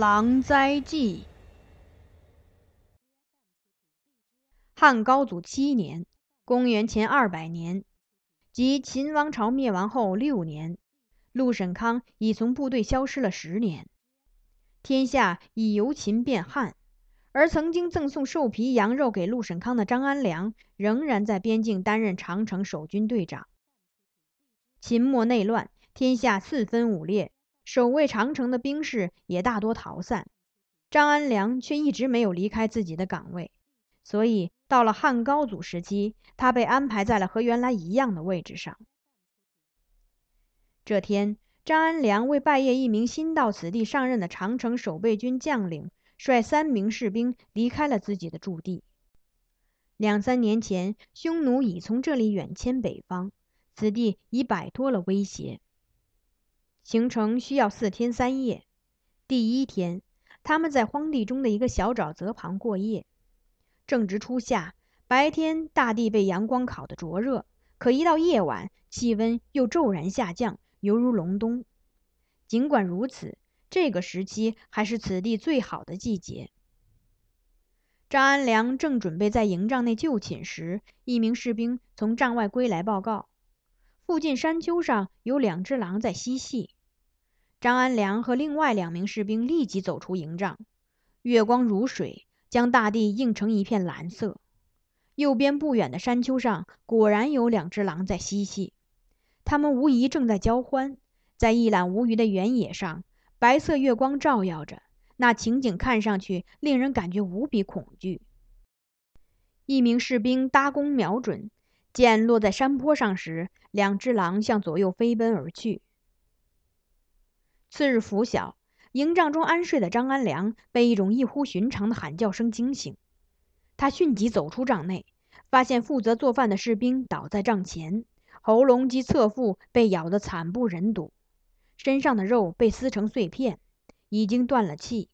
狼灾记。汉高祖七年（公元前二百年），即秦王朝灭亡后六年，陆沈康已从部队消失了十年，天下已由秦变汉，而曾经赠送兽皮羊肉给陆沈康的张安良，仍然在边境担任长城守军队长。秦末内乱，天下四分五裂。守卫长城的兵士也大多逃散，张安良却一直没有离开自己的岗位，所以到了汉高祖时期，他被安排在了和原来一样的位置上。这天，张安良为拜谒一名新到此地上任的长城守备军将领，率三名士兵离开了自己的驻地。两三年前，匈奴已从这里远迁北方，此地已摆脱了威胁。行程需要四天三夜。第一天，他们在荒地中的一个小沼泽旁过夜。正值初夏，白天大地被阳光烤得灼热，可一到夜晚，气温又骤然下降，犹如隆冬。尽管如此，这个时期还是此地最好的季节。张安良正准备在营帐内就寝时，一名士兵从帐外归来报告，附近山丘上有两只狼在嬉戏。张安良和另外两名士兵立即走出营帐，月光如水，将大地映成一片蓝色。右边不远的山丘上，果然有两只狼在嬉戏，它们无疑正在交欢。在一览无余的原野上，白色月光照耀着，那情景看上去令人感觉无比恐惧。一名士兵搭弓瞄准，箭落在山坡上时，两只狼向左右飞奔而去。次日拂晓，营帐中安睡的张安良被一种异乎寻常的喊叫声惊醒。他迅即走出帐内，发现负责做饭的士兵倒在帐前，喉咙及侧腹被咬得惨不忍睹，身上的肉被撕成碎片，已经断了气，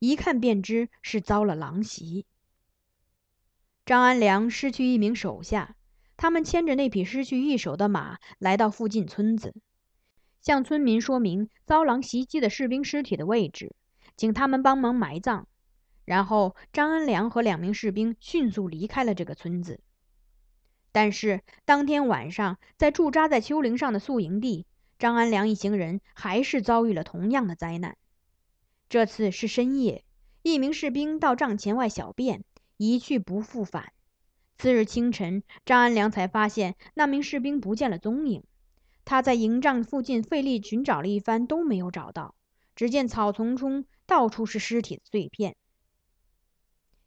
一看便知是遭了狼袭。张安良失去一名手下，他们牵着那匹失去一手的马来到附近村子。向村民说明遭狼袭击的士兵尸体的位置，请他们帮忙埋葬。然后，张安良和两名士兵迅速离开了这个村子。但是，当天晚上，在驻扎在丘陵上的宿营地，张安良一行人还是遭遇了同样的灾难。这次是深夜，一名士兵到帐前外小便，一去不复返。次日清晨，张安良才发现那名士兵不见了踪影。他在营帐附近费力寻找了一番，都没有找到。只见草丛中到处是尸体的碎片。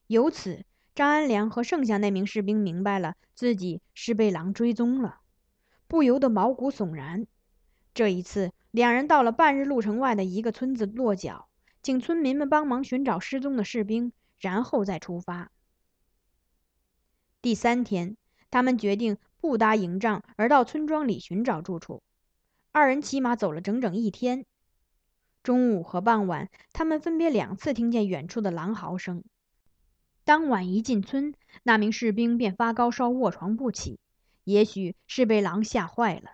由此，张安良和剩下那名士兵明白了自己是被狼追踪了，不由得毛骨悚然。这一次，两人到了半日路程外的一个村子落脚，请村民们帮忙寻找失踪的士兵，然后再出发。第三天，他们决定。不搭营帐，而到村庄里寻找住处。二人骑马走了整整一天。中午和傍晚，他们分别两次听见远处的狼嚎声。当晚一进村，那名士兵便发高烧，卧床不起，也许是被狼吓坏了。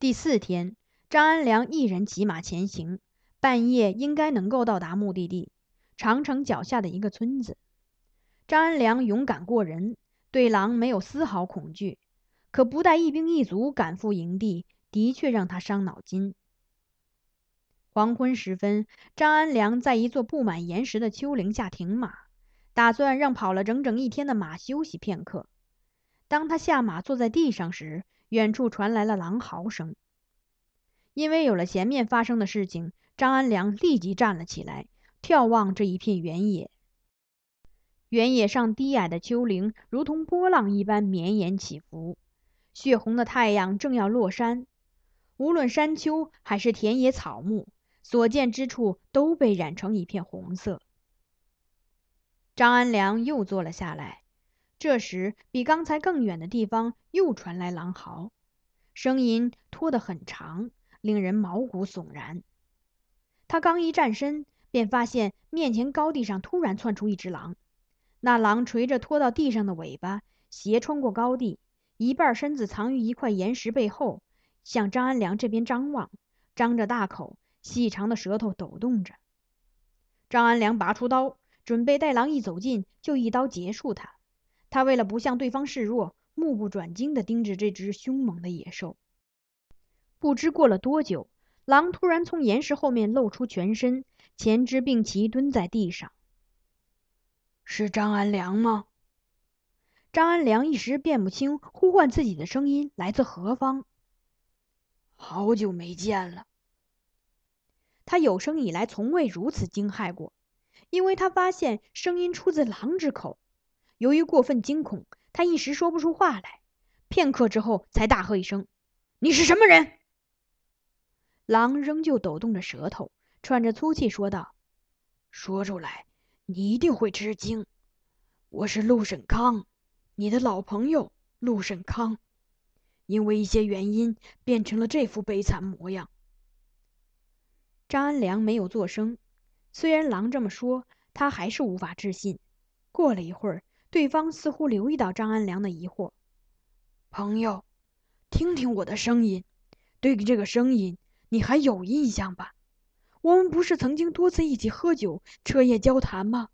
第四天，张安良一人骑马前行，半夜应该能够到达目的地——长城脚下的一个村子。张安良勇敢过人。对狼没有丝毫恐惧，可不带一兵一卒赶赴营地，的确让他伤脑筋。黄昏时分，张安良在一座布满岩石的丘陵下停马，打算让跑了整整一天的马休息片刻。当他下马坐在地上时，远处传来了狼嚎声。因为有了前面发生的事情，张安良立即站了起来，眺望这一片原野。原野上低矮的丘陵如同波浪一般绵延起伏，血红的太阳正要落山，无论山丘还是田野草木，所见之处都被染成一片红色。张安良又坐了下来，这时比刚才更远的地方又传来狼嚎，声音拖得很长，令人毛骨悚然。他刚一站身，便发现面前高地上突然窜出一只狼。那狼垂着拖到地上的尾巴，斜穿过高地，一半身子藏于一块岩石背后，向张安良这边张望，张着大口，细长的舌头抖动着。张安良拔出刀，准备待狼一走近就一刀结束他。他为了不向对方示弱，目不转睛地盯着这只凶猛的野兽。不知过了多久，狼突然从岩石后面露出全身，前肢并齐蹲在地上。是张安良吗？张安良一时辨不清呼唤自己的声音来自何方。好久没见了。他有生以来从未如此惊骇过，因为他发现声音出自狼之口。由于过分惊恐，他一时说不出话来。片刻之后，才大喝一声：“你是什么人？”狼仍旧抖动着舌头，喘着粗气说道：“说出来，你一定会吃惊。我是陆沈康，你的老朋友陆沈康，因为一些原因变成了这副悲惨模样。”张安良没有作声，虽然狼这么说，他还是无法置信。过了一会儿，对方似乎留意到张安良的疑惑：“朋友，听听我的声音，对这个声音你还有印象吧？我们不是曾经多次一起喝酒、彻夜交谈吗？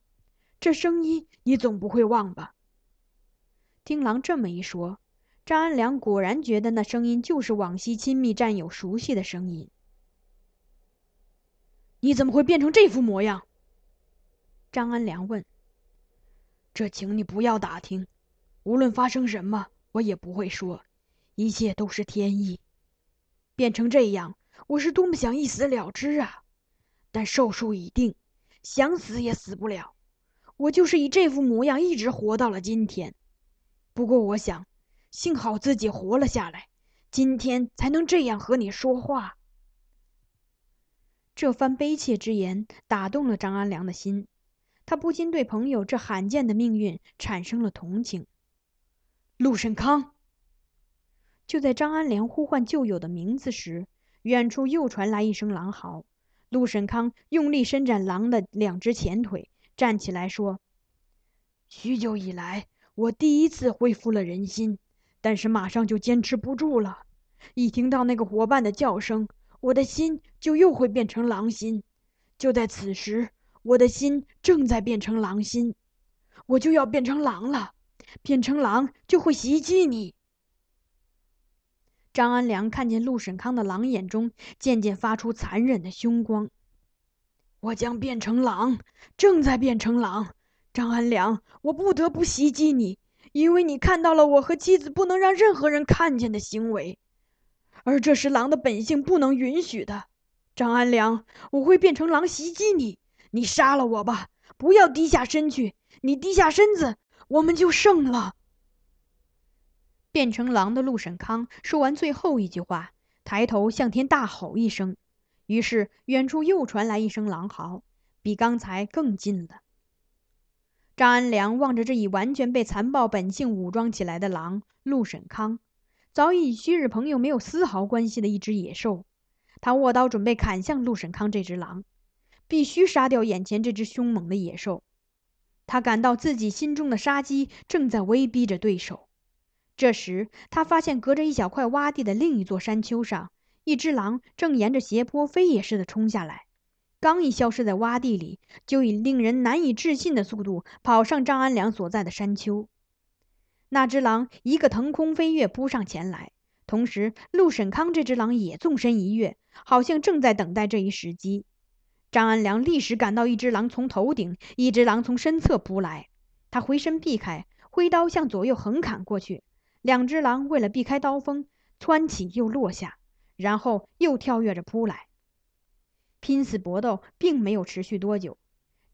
这声音你总不会忘吧？”听狼这么一说，张安良果然觉得那声音就是往昔亲密战友熟悉的声音。你怎么会变成这副模样？张安良问。这，请你不要打听。无论发生什么，我也不会说。一切都是天意。变成这样，我是多么想一死了之啊！但寿数已定，想死也死不了。我就是以这副模样一直活到了今天。不过，我想，幸好自己活了下来，今天才能这样和你说话。这番悲切之言打动了张安良的心，他不禁对朋友这罕见的命运产生了同情。陆沈康。就在张安良呼唤旧友的名字时，远处又传来一声狼嚎。陆沈康用力伸展狼的两只前腿，站起来说：“许久以来，我第一次恢复了人心，但是马上就坚持不住了。一听到那个伙伴的叫声。”我的心就又会变成狼心，就在此时，我的心正在变成狼心，我就要变成狼了，变成狼就会袭击你。张安良看见陆沈康的狼眼中渐渐发出残忍的凶光，我将变成狼，正在变成狼。张安良，我不得不袭击你，因为你看到了我和妻子不能让任何人看见的行为。而这是狼的本性不能允许的，张安良，我会变成狼袭击你，你杀了我吧，不要低下身去，你低下身子，我们就胜了。变成狼的陆沈康说完最后一句话，抬头向天大吼一声，于是远处又传来一声狼嚎，比刚才更近了。张安良望着这已完全被残暴本性武装起来的狼陆沈康。早已与昔日朋友没有丝毫关系的一只野兽，他握刀准备砍向陆沈康这只狼，必须杀掉眼前这只凶猛的野兽。他感到自己心中的杀机正在威逼着对手。这时，他发现隔着一小块洼地的另一座山丘上，一只狼正沿着斜坡飞也似的冲下来。刚一消失在洼地里，就以令人难以置信的速度跑上张安良所在的山丘。那只狼一个腾空飞跃扑上前来，同时陆沈康这只狼也纵身一跃，好像正在等待这一时机。张安良立时感到一只狼从头顶，一只狼从身侧扑来，他回身避开，挥刀向左右横砍过去。两只狼为了避开刀锋，蹿起又落下，然后又跳跃着扑来。拼死搏斗并没有持续多久，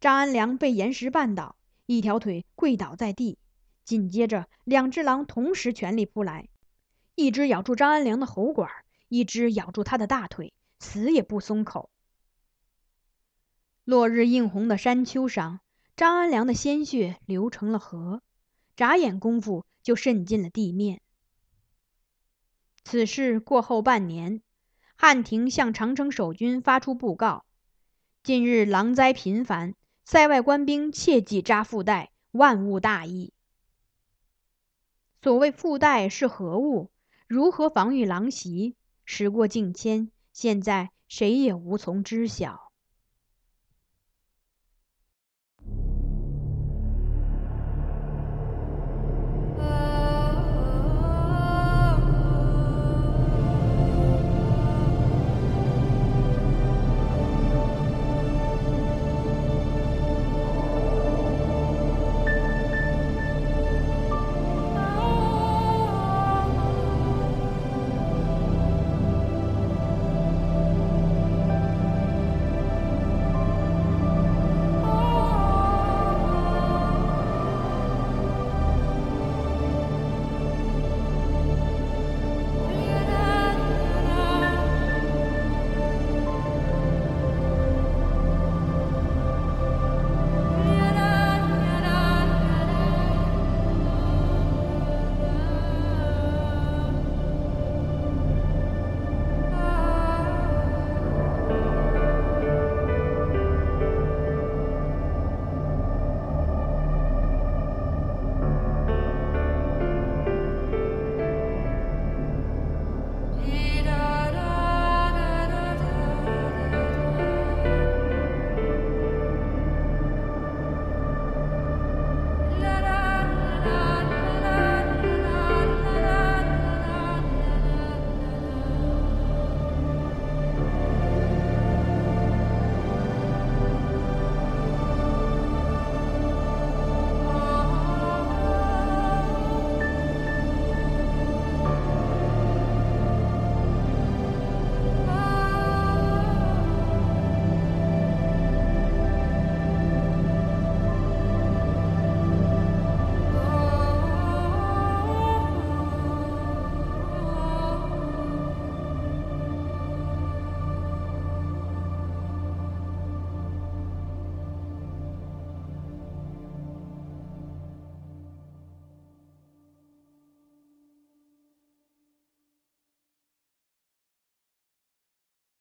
张安良被岩石绊倒，一条腿跪倒在地。紧接着，两只狼同时全力扑来，一只咬住张安良的喉管，一只咬住他的大腿，死也不松口。落日映红的山丘上，张安良的鲜血流成了河，眨眼功夫就渗进了地面。此事过后半年，汉廷向长城守军发出布告：近日狼灾频繁，塞外官兵切忌扎腹带，万勿大意。所谓腹带是何物？如何防御狼袭？时过境迁，现在谁也无从知晓。